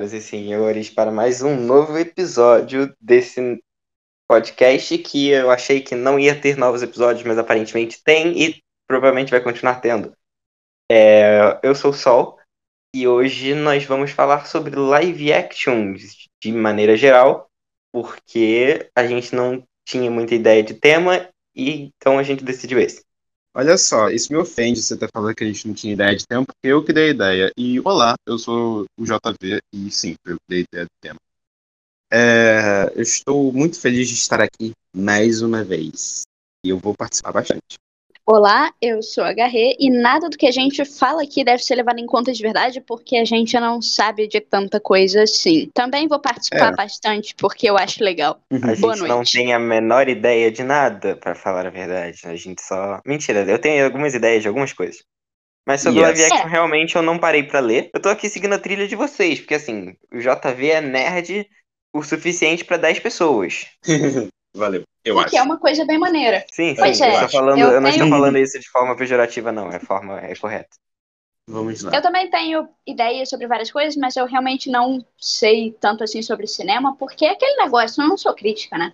senhoras e senhores, para mais um novo episódio desse podcast que eu achei que não ia ter novos episódios, mas aparentemente tem e provavelmente vai continuar tendo. É, eu sou o Sol e hoje nós vamos falar sobre live actions de maneira geral, porque a gente não tinha muita ideia de tema e então a gente decidiu esse. Olha só, isso me ofende você ter falado que a gente não tinha ideia de tema, porque eu que dei a ideia. E olá, eu sou o JV e sim, eu que dei a ideia do tema. É, eu estou muito feliz de estar aqui mais uma vez. E eu vou participar bastante. Olá, eu sou a Garrê e nada do que a gente fala aqui deve ser levado em conta de verdade porque a gente não sabe de tanta coisa assim. Também vou participar É. bastante porque eu acho legal. A Boa gente não noite. tem a menor ideia de nada, pra falar a verdade. A gente só. Mentira, eu tenho algumas ideias de algumas coisas. Mas sobre Yes. live action, É. realmente eu não parei pra ler. Eu tô aqui seguindo a trilha de vocês, porque assim, o JV é nerd o suficiente pra 10 pessoas. Valeu, eu O acho. que é uma coisa bem maneira. Sim, sim. Pois eu, é, estou falando, eu eu não estou tenho- falando isso de forma pejorativa, não. É forma é correta. Vamos lá. Eu também tenho ideias sobre várias coisas, mas eu realmente não sei tanto assim sobre cinema porque é aquele negócio, eu não sou crítica, né?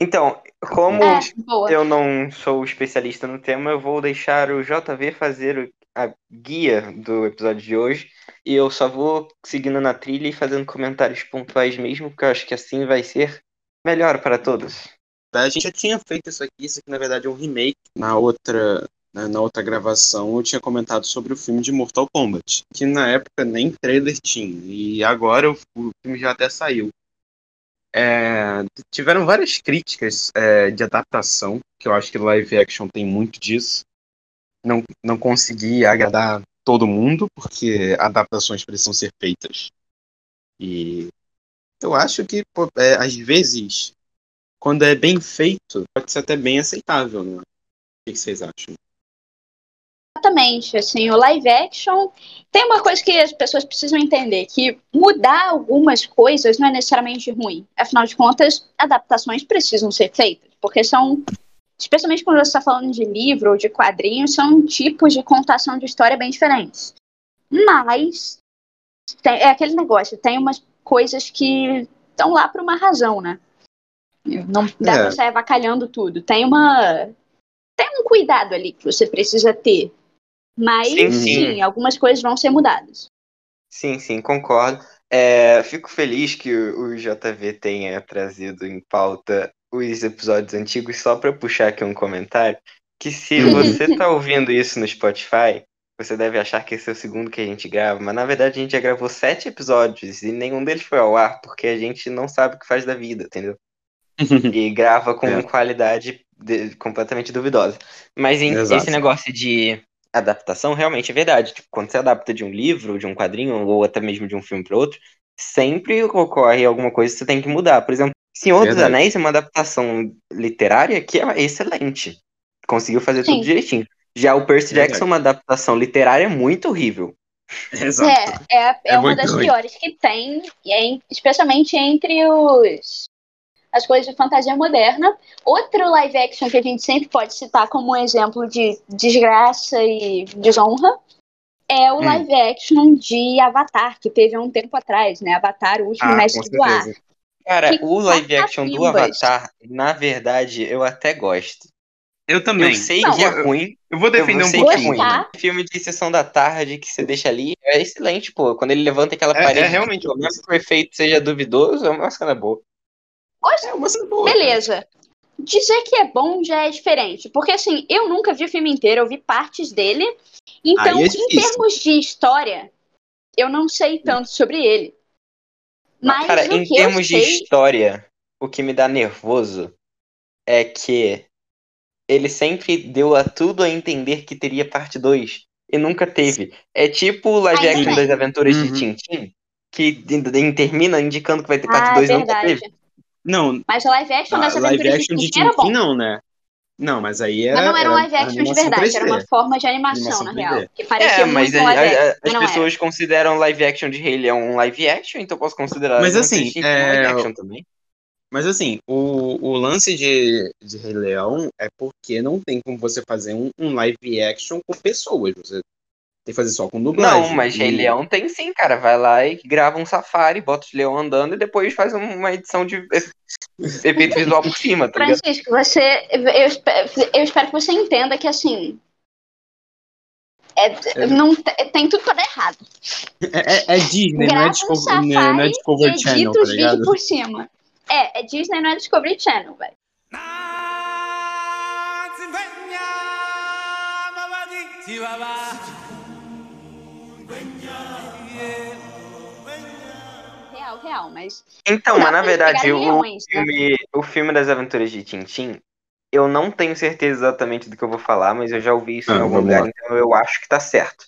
Então, como É, eu não sou especialista no tema, eu vou deixar o JV fazer a guia do episódio de hoje. E eu só vou seguindo na trilha e fazendo comentários pontuais mesmo, porque eu acho que assim vai ser melhor para todos. A gente já tinha feito isso aqui, isso aqui na verdade é um remake. Na outra, na na outra gravação eu tinha comentado sobre o filme de Mortal Kombat, que na época nem trailer tinha, e agora o, o filme já até saiu. É, tiveram várias críticas é, de adaptação, que eu acho que live action tem muito disso. Não, não consegui agradar todo mundo, porque adaptações precisam ser feitas. E eu acho que, pô, é, às vezes, quando é bem feito, pode ser até bem aceitável, não é? O que que vocês acham? Exatamente, assim, o live action tem uma coisa que as pessoas precisam entender, que mudar algumas coisas não é necessariamente ruim. Afinal de contas, adaptações precisam ser feitas, porque são, especialmente quando você está falando de livro ou de quadrinhos, são tipos de contação de história bem diferentes. Mas tem- é aquele negócio, tem umas coisas que estão lá por uma razão, né? Não dá É. pra sair avacalhando tudo. Tem uma tem um cuidado ali que você precisa ter. Mas Sim, sim, sim. algumas coisas vão ser mudadas. Sim, sim, concordo. É, fico feliz que o, o JV tenha trazido em pauta os episódios antigos, só para puxar aqui um comentário. Que se Uhum. você tá ouvindo isso no Spotify, você deve achar que esse é o segundo que a gente grava, mas na verdade a gente já gravou sete episódios e nenhum deles foi ao ar, porque a gente não sabe o que faz da vida, entendeu? E grava com É. qualidade de- completamente duvidosa. Mas em- esse negócio de adaptação realmente é verdade. Tipo, quando você adapta de um livro, de um quadrinho, ou até mesmo de um filme para outro, sempre ocorre alguma coisa que você tem que mudar. Por exemplo, Senhor dos Verdade. Anéis é uma adaptação literária que é excelente. Conseguiu fazer Sim. tudo direitinho. Já o Percy Verdade. Jackson é uma adaptação literária muito horrível. Exato. É, é, é, É uma das ruim. piores que tem, e é, especialmente entre os as coisas de fantasia moderna. Outro live action que a gente sempre pode citar como um exemplo de desgraça e desonra é o Hum. live action de Avatar, que teve há um tempo atrás, né? Avatar, o último Ah, mestre do ar. Cara, Que o live action do. Avatar, na verdade, eu até gosto. Eu também. Eu sei Não, que é eu- ruim, Eu vou defender eu um é pouquinho. ruim. Gostar. Filme de sessão da tarde que você deixa ali é excelente, pô. Quando ele levanta aquela É- é parede, realmente tipo, mesmo que o efeito seja duvidoso, é uma cena boa. É uma boa. Beleza. Dizer que é bom já é diferente. Porque, assim, eu nunca vi o filme inteiro, eu vi partes dele. Então, é em termos de história, eu não sei tanto sobre ele. Mas Cara, em que termos de sei. história, o que me dá nervoso é que ele sempre deu a tudo a entender que teria parte 2 e nunca teve. É tipo o live Ainda action bem. das aventuras Uhum. de Tintin, que termina indicando que vai ter parte Ah, 2 e nunca teve. Não, Mas live action a das Ah, live aventuras action de Tintin era bom. Tintin não, né? Não, mas aí era. Mas não era um live action de verdade, era 3D. uma forma de animação, Animação na 3D. real. Que parecia É, mas muito um a- live a- action, as mas não era. pessoas consideram live action de Rei Leão um live action, então eu posso considerar Mas, assim, um é, live action também. Mas assim, o, o lance de, de Rei Leão é porque não tem como você fazer um, um live action com pessoas. Você Tem que fazer só com dublagem. Não, mas Rei E- Leão tem sim, cara. Vai lá e grava um safari, bota os leão andando e depois faz um- uma edição de efeito visual por cima, tá ligado? Francisco, você. Eu, espe- eu espero que você entenda que assim. é- não, te- tem tudo pra dar errado. É, é- é Disney, não é, Grava um safari não é- não é Discovery Channel, edita tá os vídeos ligado? por cima. É, é Disney, não é Discovery Channel, velho. Real, real, mas. Então, mas na verdade, o leões, né? filme, o filme das aventuras de Tintim, eu não tenho certeza exatamente do que eu vou falar, mas eu já ouvi isso em Ah, algum vamos lugar, lá. então eu acho que tá certo.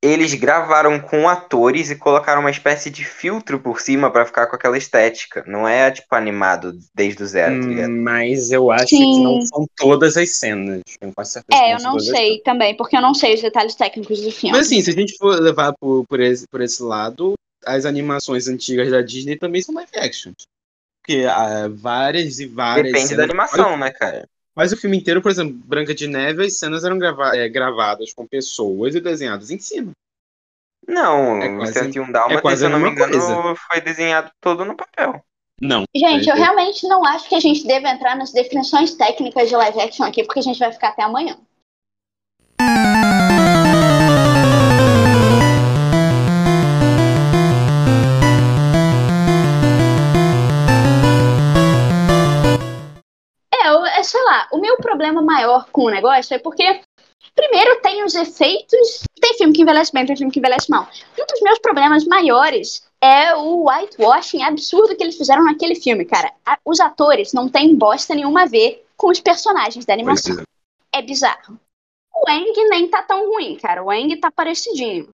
Eles gravaram com atores e colocaram uma espécie de filtro por cima pra ficar com aquela estética. Não é, tipo, animado desde o zero, tá ligado? Hum, Mas eu acho Sim. que não são todas as cenas. Eu É, eu não sei também, porque eu não sei os detalhes técnicos do filme. Mas assim, se a gente for levar por, por, esse, por esse lado, as animações antigas da Disney também são live action. Porque há várias e várias. Depende da cenas- animação, né, cara? Mas o filme inteiro, por exemplo, Branca de Neve, as cenas eram grava- é, gravadas com pessoas e desenhadas em cima. Não, É o quase- 101 Dálmatas, é quase se eu a não me mesma engano, foi desenhado todo no papel. Não. Gente, eu realmente não acho que a gente deve entrar nas definições técnicas de live action aqui, porque a gente vai ficar até amanhã. Lá, o meu problema maior com o negócio é porque, primeiro, tem os efeitos. Tem filme que envelhece bem, tem filme que envelhece mal. Um dos meus problemas maiores é o whitewashing absurdo que eles fizeram naquele filme, cara. Os atores não têm bosta nenhuma a ver com os personagens da animação. Pois É bizarro. O Eng nem tá tão ruim, cara. O Eng tá parecidinho.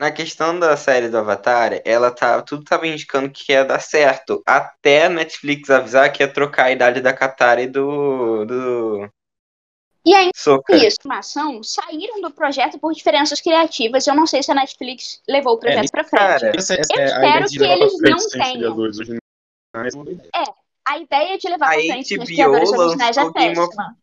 Na questão da série do Avatar, ela tá. Tudo tava indicando que ia dar certo. Até a Netflix avisar que ia trocar a idade da Katara e do. do. E aí, Sokka. isso, animação, saíram do projeto por diferenças criativas. Eu não sei se a Netflix levou o projeto pra frente. cara, Essa, essa Eu é espero que eles frente não tenham. é. A ideia de levar A pra frente os criadores originais é lançou Game of- péssima.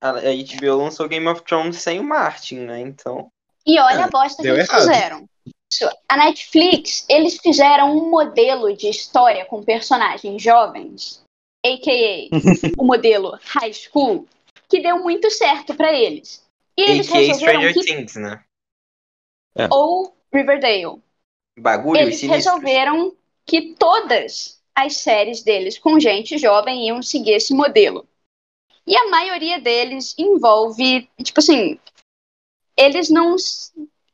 A HBO lançou Game of Thrones sem o Martin, né? Então. E olha É, a bosta que eles errado. fizeram. Isso, A Netflix, eles fizeram um modelo de história com personagens jovens, a.k.a. o modelo high school, que deu muito certo pra eles. E eles A.K.A. resolveram Stranger que... Things, né? Ou Riverdale. Bagulho Eles resolveram que todas as séries deles com gente jovem iam seguir esse modelo. E a maioria deles envolve, tipo assim, eles não.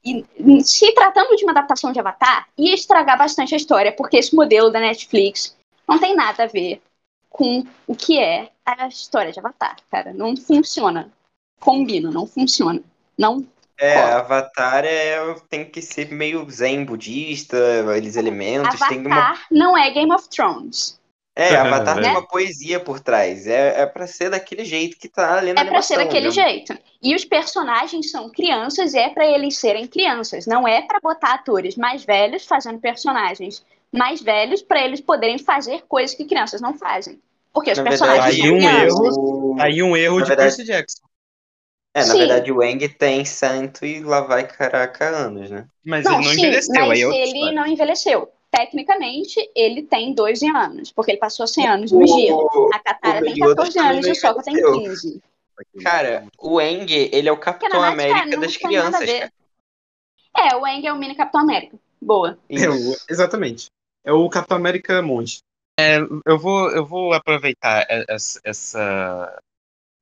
E- Se tratando de uma adaptação de Avatar, ia estragar bastante a história, porque esse modelo da Netflix não tem nada a ver com o que é a história de Avatar, cara. Não funciona. Combina, não funciona. Não É? Avatar é, tem que ser meio zen budista, eles elementos, tem uma. Avatar não é Game of Thrones. É, Avatar Né? tem uma poesia por trás. É, é pra ser daquele jeito que tá ali na É pra ser daquele né? jeito. E os personagens são crianças, e é pra eles serem crianças. Não é pra botar atores mais velhos fazendo personagens mais velhos pra eles poderem fazer coisas que crianças não fazem. Porque os Na personagens verdade, aí são um crianças. o- Tá aí um erro Na de verdade- Percy Jackson. É, na Sim. verdade o Eng tem cento e lá vai caraca anos, né? Mas Não, ele não sim, envelheceu, mas aí é ele não envelheceu. Tecnicamente, ele tem 12 anos, porque ele passou 100 anos no. O- A Katara tem Yoda 14 também anos e o Sokka tem envelheceu. 15. Cara, o Eng, ele é o Capitão verdade, América cara, das crianças. É, o Eng é o mini Capitão América. Boa. É, o- exatamente. É o Capitão América Monge. É, eu, vou, eu vou aproveitar essa, essa,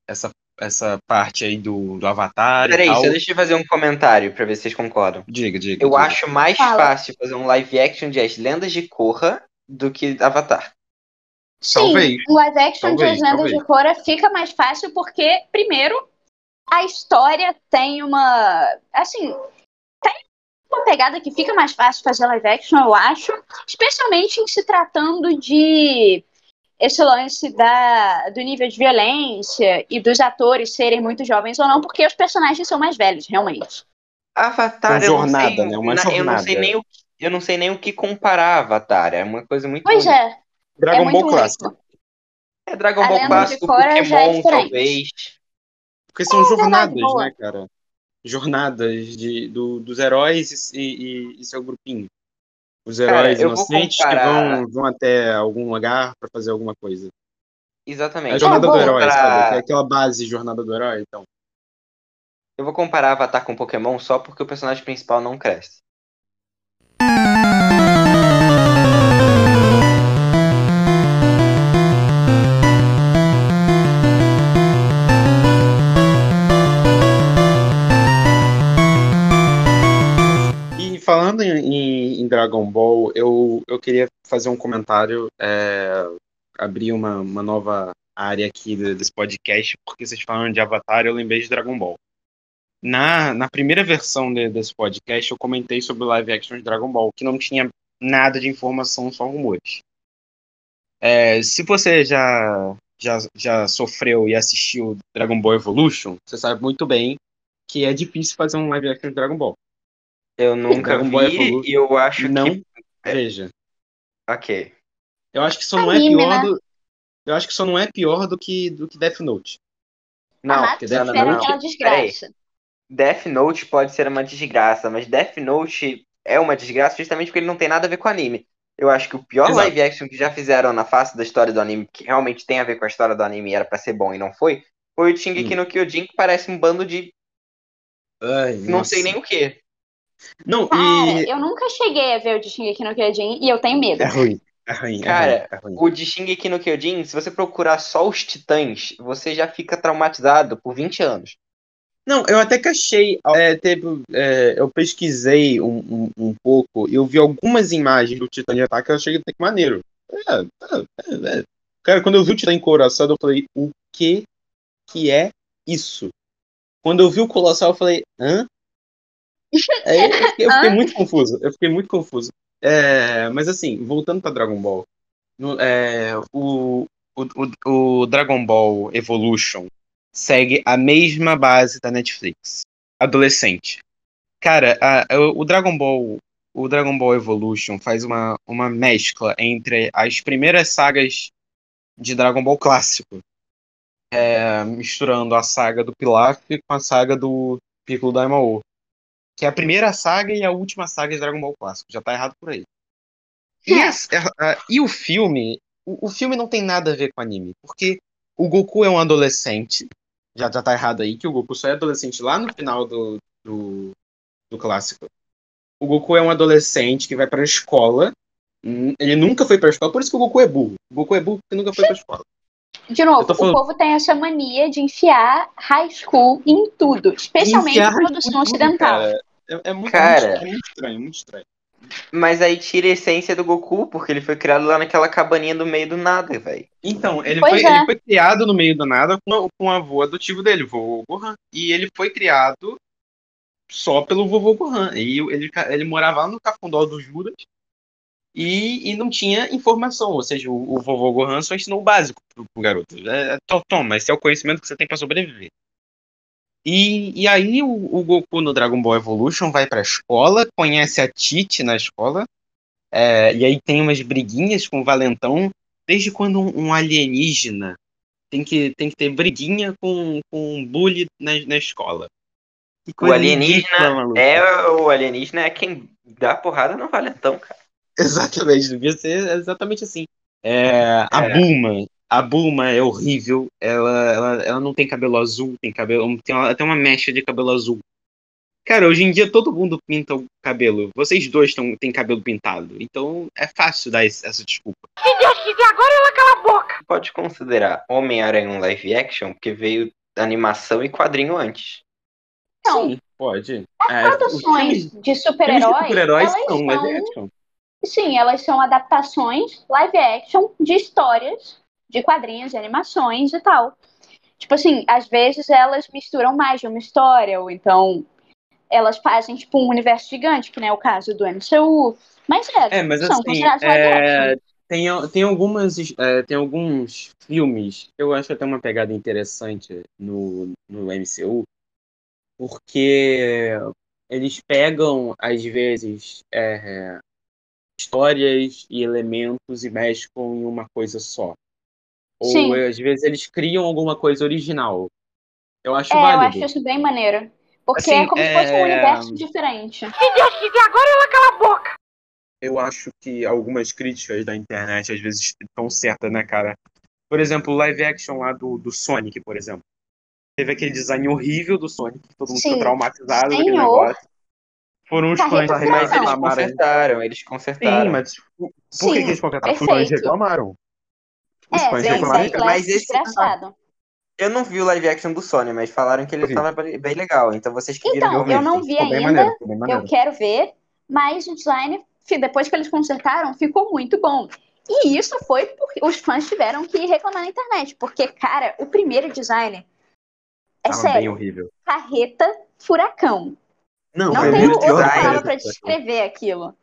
essa, essa parte aí do, do Avatar Peraí, só deixa eu fazer um comentário pra ver se vocês concordam. Diga, diga. Eu diga. acho mais Fala. fácil fazer um live action de As Lendas de Korra do que Avatar. Sim, Talvez. o live action Talvez, de As Lendas talvez. de Korra fica mais fácil porque, primeiro, a história tem uma. Assim, tem uma pegada que fica mais fácil fazer live action, eu acho. Especialmente em se tratando de esse lance da, do nível de violência e dos atores serem muito jovens ou não, porque os personagens são mais velhos, realmente. Avatar, Uma eu não jornada, sei, né? Uma na- eu não sei jornada. nem o que- eu não sei nem o que comparar Avatar, é uma coisa muito Pois única. é, é Dragon muito Ball clássico. É Dragon Ball clássico, é Pokémon, diferente. talvez. Porque são É jornadas, né, cara? jornadas de, do, dos heróis e, e, e, seu grupinho. Os Cara, heróis vou inocentes comparar- que vão, vão até algum lugar pra fazer alguma coisa. Exatamente. A jornada É, do herói, sabe? É aquela base jornada do herói, então. Eu vou comparar Avatar com Pokémon só porque o personagem principal não cresce. Dragon Ball, eu, eu queria fazer um comentário, é, abrir uma, uma nova área aqui de- desse podcast, porque vocês falam de Avatar eu lembrei de Dragon Ball. Na, na primeira versão de- desse podcast, eu comentei sobre live action de Dragon Ball, que não tinha nada de informação, só rumores. É, se você já, já, já sofreu e assistiu Dragon Ball Evolution, você sabe muito bem que é difícil fazer um live action de Dragon Ball. Eu nunca Dragon Ball vi Evolution. e eu acho Não que. veja. Ok. Eu acho que só não é Anime, pior né? do. Eu acho que só não é pior do que, do que Death Note. Não, ah, porque Death Note- aquela desgraça. Death Note pode ser uma desgraça, mas Death Note é uma desgraça justamente porque ele não tem nada a ver com anime. Eu acho que o pior Exato. live action que já fizeram na face da história do anime, que realmente tem a ver com a história do anime e era pra ser bom e não foi, foi o Shingeki Hum. no Kyojin, que parece um bando de Ai, não sei nem o que. Não, Cara, e. eu nunca cheguei a ver o de Shingeki no Kyojin e eu tenho medo. É ruim. É ruim. Cara, é ruim, é ruim. O de Shingeki no Kyojin, se você procurar só os titãs, você já fica traumatizado por 20 anos. Não, eu até que achei. é, teve, é, eu pesquisei um, um, um pouco e eu vi algumas imagens do Titã de Ataque eu achei que maneiro. É, é, é, é. Cara, quando eu vi o Titã encouraçado, eu falei, o que que é isso? Quando eu vi o Colossal, eu falei, hã? Aí eu fiquei, eu fiquei Hã? muito confuso. Eu fiquei muito confuso. É, mas assim, voltando pra Dragon Ball. no- é, o, o, o, Dragon Ball Evolution segue a mesma base da Netflix. Adolescente. Cara, a- o, o Dragon Ball. O Dragon Ball Evolution faz uma, uma mescla entre as primeiras sagas de Dragon Ball clássico. É, misturando a saga do Pilaf com a saga do Piccolo Daimao. Que é a primeira saga e a última saga de Dragon Ball clássico. Já tá errado por aí. E, É. a- a- e o filme. O, o filme não tem nada a ver com anime. Porque o Goku é um adolescente. Já, já tá errado aí, que o Goku só é adolescente lá no final do, do, do clássico. O Goku é um adolescente que vai pra escola. Hum, Ele nunca foi pra escola, por isso que o Goku é burro. O Goku é burro porque nunca foi pra escola. De novo, tô o falando- povo tem essa mania de enfiar high school em tudo, especialmente em produção tudo, ocidental. cara. É, é muito, Cara. é muito- é muito estranho, é muito estranho. Mas aí tira a essência do Goku, porque ele foi criado lá naquela cabaninha do meio do nada, velho. Então, ele foi, é. ele foi criado no meio do nada com, com o avô adotivo dele, o vovô Gohan. E ele foi criado só pelo vovô Gohan. E ele, ele morava lá no Cafundó do Juras e, e não tinha informação. Ou seja, o, o vovô Gohan só ensinou o básico pro, pro garoto. É, é, to- toma, esse é o conhecimento que você tem pra sobreviver. E, e aí o, o Goku no Dragon Ball Evolution vai pra escola, conhece a Tite na escola, é, e aí tem umas briguinhas com o Valentão. Desde quando um, um alienígena tem que, tem que ter briguinha com, com um bully na, na escola? O alienígena é o alienígena é quem dá porrada no valentão, cara. Exatamente, devia ser exatamente assim. É, a É. Bulma, a Bulma é horrível. Ela, ela, ela não tem cabelo azul, tem cabelo, tem uma- até uma mecha de cabelo azul. Cara, hoje em dia todo mundo pinta o cabelo. Vocês dois tão, têm cabelo pintado. Então é fácil dar esse- essa desculpa. Pode considerar Homem-Aranha um live action, porque veio animação e quadrinho antes. Então, Sim, pode. as É, produções de super-heróis, super-heróis elas são live action. sim, elas são adaptações live action de histórias, de quadrinhos, de animações e tal. Tipo assim, às vezes elas misturam mais de uma história, ou então elas fazem tipo um universo gigante, que nem é o caso do MCU. Mas é, É, mas são assim, é, tem, tem, algumas, é, tem alguns filmes que eu acho até uma pegada interessante no, no MCU, porque eles pegam, às vezes, é, histórias e elementos e mesclam em uma coisa só. Ou, Sim. às vezes, eles criam alguma coisa original. Eu acho É, eu válido. acho isso bem maneiro. Porque Assim, é como se é- fosse um universo diferente. Eu acho que algumas críticas da internet às vezes estão certas, né, cara? Por exemplo, o live action lá do, do Sonic, por exemplo. Teve aquele design horrível do Sonic, todo mundo ficou Sim. traumatizado daquele Senhor. negócio. Foram os Carreta fãs que. Mas eles reclamaram. consertaram, eles consertaram. Sim, mas por Sim, que, que eles consertaram? Os fãs reclamaram. Os É, fãs sim, reclamaram. Mas esse- desgraçado. Eu não vi o live action do Sony, mas falaram que ele Eu vi. tava bem legal. Então vocês que viram, Então, viram. eu não vi bem ainda, maneiro, bem eu quero ver, mas o design, depois que eles consertaram, ficou muito bom. E isso foi porque os fãs tiveram que reclamar na internet, porque, cara, o primeiro design é Tava bem sério, horrível. carreta furacão. Não, Não tem outra palavra a pra gente descrever aquilo.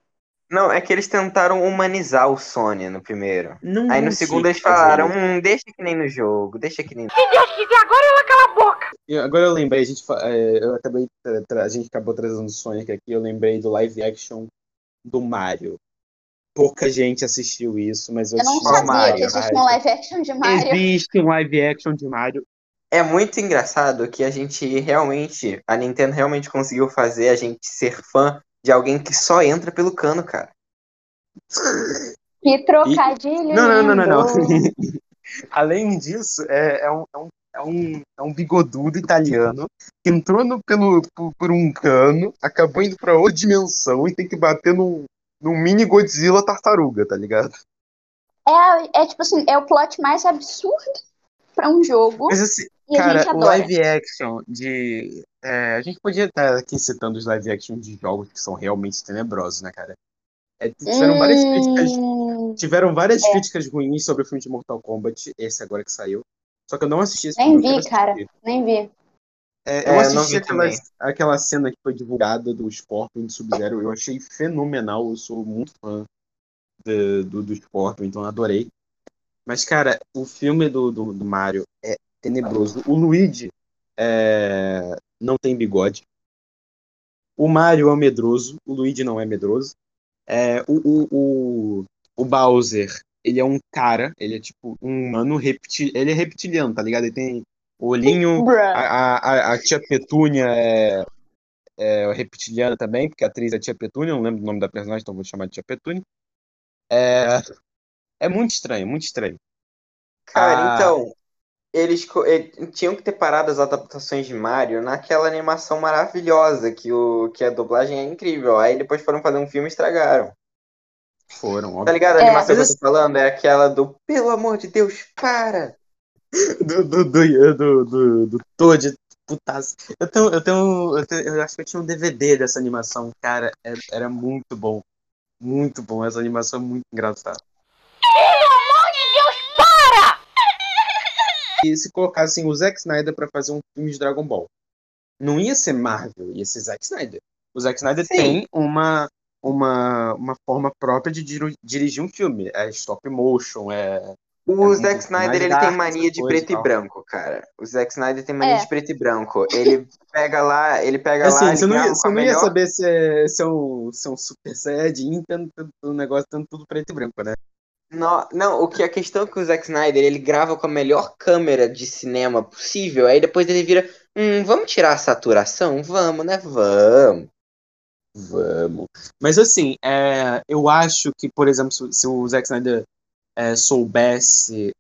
Não, é que eles tentaram humanizar o Sony no primeiro. Não, Aí no segundo eles que falaram, hum, deixa que nem no jogo, deixa que nem no E Agora eu lembrei, a gente, é, eu acabei, a gente acabou trazendo o Sonic aqui, eu lembrei do live action do Mario. Pouca gente assistiu isso, mas eu Eu não sabia Mario? que existe um live action de Mario. Existe um live action de Mario. É muito engraçado que a gente realmente, a Nintendo realmente conseguiu fazer a gente ser fã de alguém que só entra pelo cano, cara. Que trocadilho Não, não, não, não, não. lindo. Além disso, é, é um, é, um, é, um, é um bigodudo italiano que entrou no, pelo, por, por um cano, acabou indo pra outra dimensão e tem que bater num, num mini Godzilla tartaruga, tá ligado? É, é tipo assim, é o plot mais absurdo pra um jogo Mas assim, e cara, o live action de. É, a gente podia estar aqui citando os live action de jogos que são realmente tenebrosos, né, cara? É, tiveram várias críticas. Hum, Tiveram várias É. críticas ruins sobre o filme de Mortal Kombat, esse agora que saiu. Só que eu não assisti esse Nem filme. vi, cara. assistir. nem vi. É, É, eu eu assisti aquela, também. aquela cena que foi divulgada do Scorpion de Sub-Zero. Eu achei fenomenal. Eu sou muito fã do, do, do Scorpion, então adorei. Mas, cara, o filme do, do, do Mario é tenebroso. O Luigi é, não tem bigode. O Mario é medroso. O Luigi não é medroso. É, o, o, o, o Bowser, ele é um cara. Ele é tipo um humano reptil, ele é reptiliano, tá ligado? Ele tem o olhinho a, a, a tia Petúnia é, é reptiliana também, porque a atriz é a tia Petúnia, não lembro o nome da personagem, então vou chamar de tia Petúnia. É, é muito estranho, muito estranho. Cara, Ah. então, eles co- eh, tinham que ter parado as adaptações de Mario naquela animação maravilhosa que, o, que a dublagem é incrível. Aí depois foram fazer um filme e estragaram. Foram, Tá óbvio. ligado? A É. animação que eu tô falando é aquela do Pelo amor de Deus, para! Do, do, do, do, do, do Toad, putaço. Eu, tenho, eu, tenho, eu tenho. Eu acho que eu tinha um DVD dessa animação, cara. é- Era muito bom. Muito bom. Essa animação é muito engraçada. E se colocassem o Zack Snyder pra fazer um filme de Dragon Ball, não ia ser Marvel, ia ser Zack Snyder. O Zack Snyder Sim. tem uma, uma, uma forma própria de diri- dirigir um filme. É stop motion, é. O É Zack Snyder ele tem mania de preto e e branco, cara. O Zack Snyder tem mania É. de preto e branco. Ele pega lá, ele pega lá, Assim, ele você não ia, você não ia melhor saber se é, se é um, se é um Super Saiyajin, tendo, tendo o negócio tendo tudo preto e branco, né? Não, não, o que a questão é que o Zack Snyder ele grava com a melhor câmera de cinema possível, aí depois ele vira, hum, vamos tirar a saturação? Vamos, né? Vamos. Vamos. Mas assim, é, eu acho que, por exemplo, se, se o Zack Snyder é, soubesse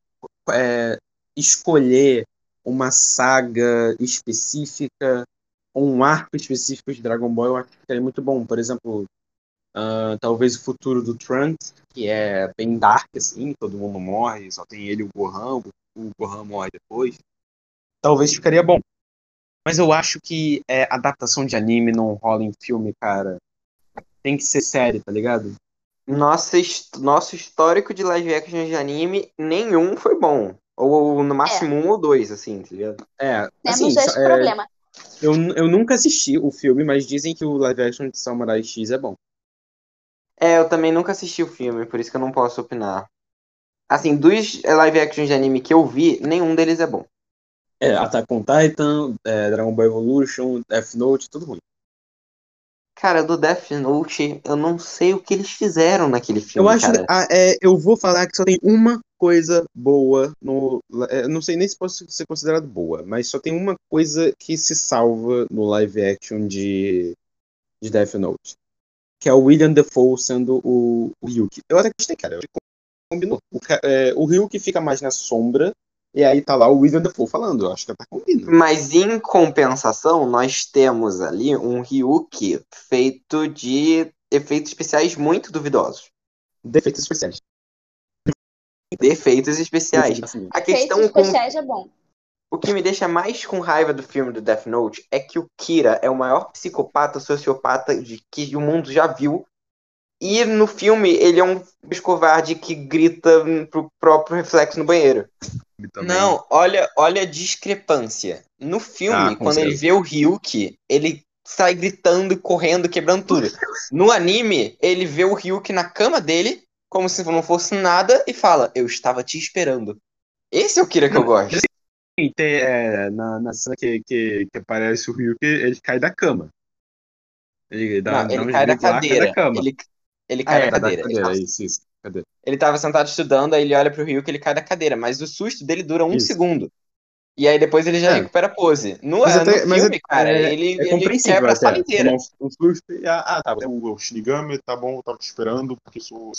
é, escolher uma saga específica, um arco específico de Dragon Ball, eu acho que seria muito bom. Por exemplo, ah, talvez o futuro do Trunks, que é bem dark, assim, todo mundo morre, só tem ele e o Gohan, o Gohan morre depois. Talvez ficaria bom. Mas eu acho que é, adaptação de anime não rola em filme, cara. Tem que ser série, tá ligado? Nossa, nosso histórico de live action de anime, nenhum foi bom. Ou no máximo um ou dois, assim, tá ligado? É, Temos assim, esse é, problema. eu, eu nunca assisti o filme, mas dizem que o live action de Samurai X é bom. É, eu também nunca assisti o filme, por isso que eu não posso opinar. Assim, dos live action de anime que eu vi, nenhum deles é bom. É, Attack on Titan, é, Dragon Ball Evolution, Death Note, tudo ruim. Cara, do Death Note, eu não sei o que eles fizeram naquele filme, Eu acho, cara. ah, é, eu vou falar que só tem uma coisa boa no. é, Não sei nem se pode ser considerado boa, mas só tem uma coisa que se salva no live action de, de Death Note. Que é o William Defoe sendo o, o Ryuki. Eu até gostei, cara. Eu acho que combinou. O, é, o Ryuki fica mais na sombra, e aí tá lá o William Defoe falando. Eu acho que tá combinando. Mas em compensação, nós temos ali um Ryuki feito de efeitos especiais muito duvidosos. Defeitos especiais. Defeitos especiais. Assim, A Efeitos questão com especiais é bom. O que me deixa mais com raiva do filme do Death Note é que o Kira é o maior psicopata sociopata de que o mundo já viu. E no filme ele é um covarde que grita pro próprio reflexo no banheiro. Não, olha, olha a discrepância. No filme, Ah, quando ele certeza. vê o Ryuki, ele sai gritando e correndo, quebrando tudo. No anime, ele vê o Ryuki na cama dele, como se não fosse nada, e fala: Eu estava te esperando. Esse é o Kira que eu gosto. Tem, é, na, na cena que, que, que aparece o Ryuki, ele cai da cama. Ele, dá, Não, ele cai da gritos lá, cai cadeira. da. Ele, ele Ah, cai é, da cadeira. Da Ele cadeira, tava- isso, isso. Cadeira. Ele tava sentado estudando, aí ele olha pro Ryuki, ele cai da cadeira, mas o susto dele dura um Isso. segundo. E aí depois ele já É. recupera a pose. No, Mas no até- mas filme, é- cara, é- ele, É ele quebra a sala inteira. Um, um susto e, ah, ah, tá, é o, o Shinigami, tá bom, eu tava te esperando, porque sou...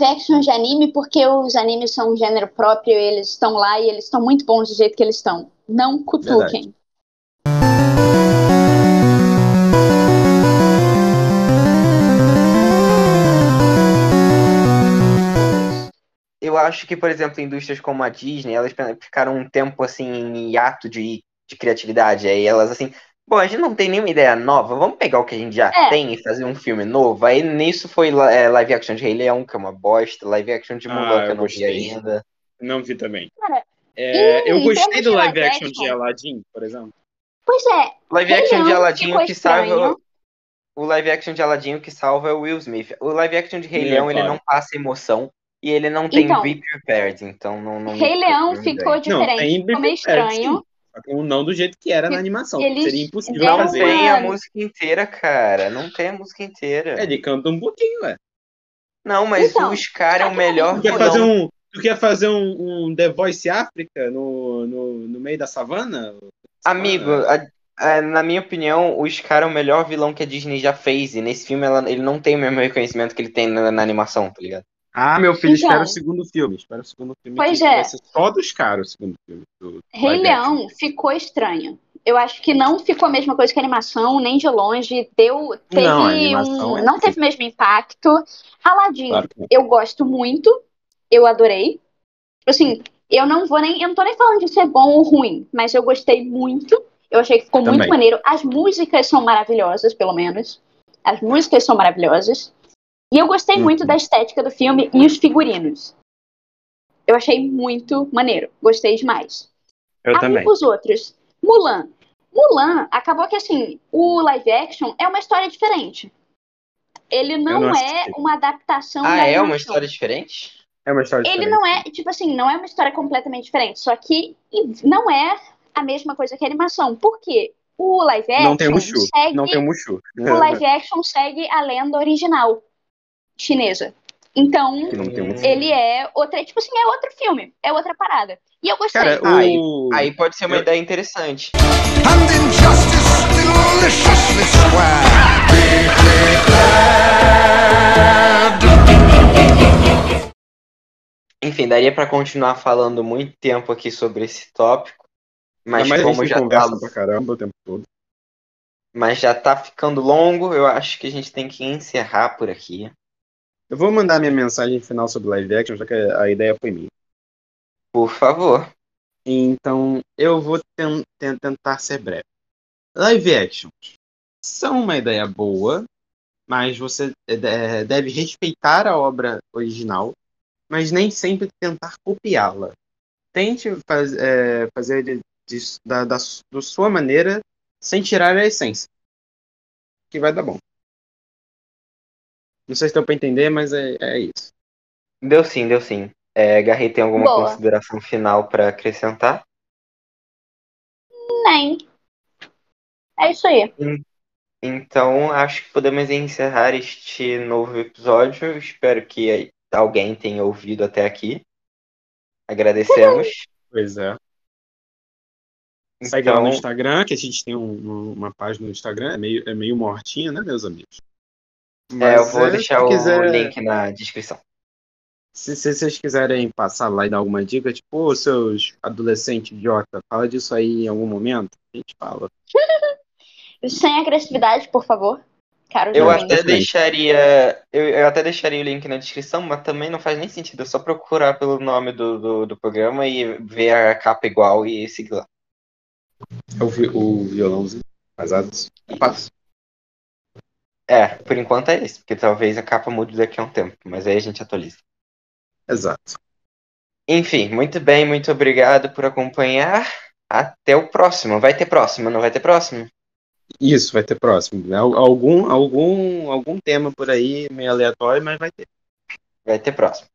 live action de anime porque os animes são um gênero próprio, eles estão lá e eles estão muito bons do jeito que eles estão. Não cutuquem. Eu acho que, por exemplo, indústrias como a Disney, elas ficaram um tempo assim em hiato de, de criatividade. Aí elas assim, bom, a gente não tem nenhuma ideia nova, vamos pegar o que a gente já É. tem e fazer um filme novo. Aí nisso foi é, live action de Rei Leão, que é uma bosta, live action de Ah, Mulan, que eu eu não vi gostei. ainda. Não vi também. Cara, É, eu gostei do de live live action de Aladdin, por exemplo. Pois é, Live Rei action de Leão Aladdin ficou o que salva. estranho. O live action de Aladdin o que salva é o Will Smith. O live action de Rei É, Leão ele claro. não passa emoção e ele não tem Então, be prepared, então não. não Rei Leão não ficou diferente, tem ficou meio estranho. sim. Só que não do jeito que era na animação. eles Seria impossível Não fazer. tem a música inteira, cara. Não tem a música inteira. Ele canta um pouquinho, ué. Não, mas Então, o Scar é o melhor Tu quer vilão. fazer um, tu quer fazer um, um The Voice África no, no, no meio da savana? Amigo, a- a- na minha opinião, o Scar é o melhor vilão que a Disney já fez. E nesse filme ela- ele não tem o mesmo reconhecimento que ele tem na, na animação, tá ligado? Ah, meu filho, Então. espera o segundo filme. Espera o segundo filme. Pois é. Vai ser só dos caras o segundo filme. do Rei. Leão ficou estranho. Eu acho que não ficou a mesma coisa que a animação, nem de longe. Deu, teve Não, um, é não teve o mesmo impacto. Aladdin, Claro eu gosto muito. Eu adorei. Assim, eu não vou nem. Eu não tô nem falando de ser bom ou ruim, mas eu gostei muito. Eu achei que ficou muito Também. maneiro. As músicas são maravilhosas, pelo menos. As músicas são maravilhosas. E eu gostei Uhum. muito da estética do filme e os figurinos. Eu achei muito maneiro. Gostei demais. Eu Aí também. os outros. Mulan. Mulan, acabou que assim, o live action é uma história diferente. Ele não, não é uma adaptação Ah, da é uma história diferente? É uma história Ele diferente. não é, tipo assim, não é uma história completamente diferente, só que não é a mesma coisa que a animação. Por quê? O live action Não tem o Mushu. segue Não tem o Mushu. o live action segue a lenda original chinesa. Então, ele é outra, tipo assim, é outro filme, é outra parada. E eu gostei. Cara, Aí- o... Aí pode ser uma Eu- ideia interessante. Enfim, daria pra continuar falando muito tempo aqui sobre esse tópico. Mas Mas a como gente já conversa tá, pra caramba o tempo todo. mas já tá ficando longo, eu acho que a gente tem que encerrar por aqui. Eu vou mandar minha mensagem final sobre live action, já que a ideia foi minha. Por favor. Então, eu vou ten- ten- tentar ser breve. Live actions são uma ideia boa, mas você é, de- deve respeitar a obra original, mas nem sempre tentar copiá-la. Tente faz- é, fazer de, de- da, da, da sua maneira, sem tirar a essência. Que vai dar bom. Não sei se deu pra entender, mas é, é isso. Deu sim, deu sim. É, Garri, tem alguma Boa. consideração final para acrescentar? Nem. É isso aí. Então, acho que podemos encerrar este novo episódio. Espero que alguém tenha ouvido até aqui. Agradecemos. Pois é. Segue lá no Então, Instagram, que a gente tem um- uma página no Instagram, é meio, é meio mortinha, né, meus amigos? É, eu Mas, vou é, deixar o quiser- link na descrição. Se, se vocês quiserem passar lá e dar alguma dica, tipo, ô seus adolescentes idiota, fala disso aí em algum momento, a gente fala. Sem agressividade, por favor. Caro Eu até perfeito. deixaria. Eu, eu até deixaria o link na descrição, mas também não faz nem sentido. É só procurar pelo nome do, do, do programa e ver a capa igual e seguir lá. É o, vi- o violãozinho, casados. É fácil. É, por enquanto é isso, porque talvez a capa mude daqui a um tempo, mas aí a gente atualiza. Exato. Enfim, muito bem, muito obrigado por acompanhar. Até o próximo. Vai ter próximo, não vai ter próximo? Isso, vai ter próximo. Al- Algum, algum, algum tema por aí meio aleatório, mas vai ter. Vai ter próximo.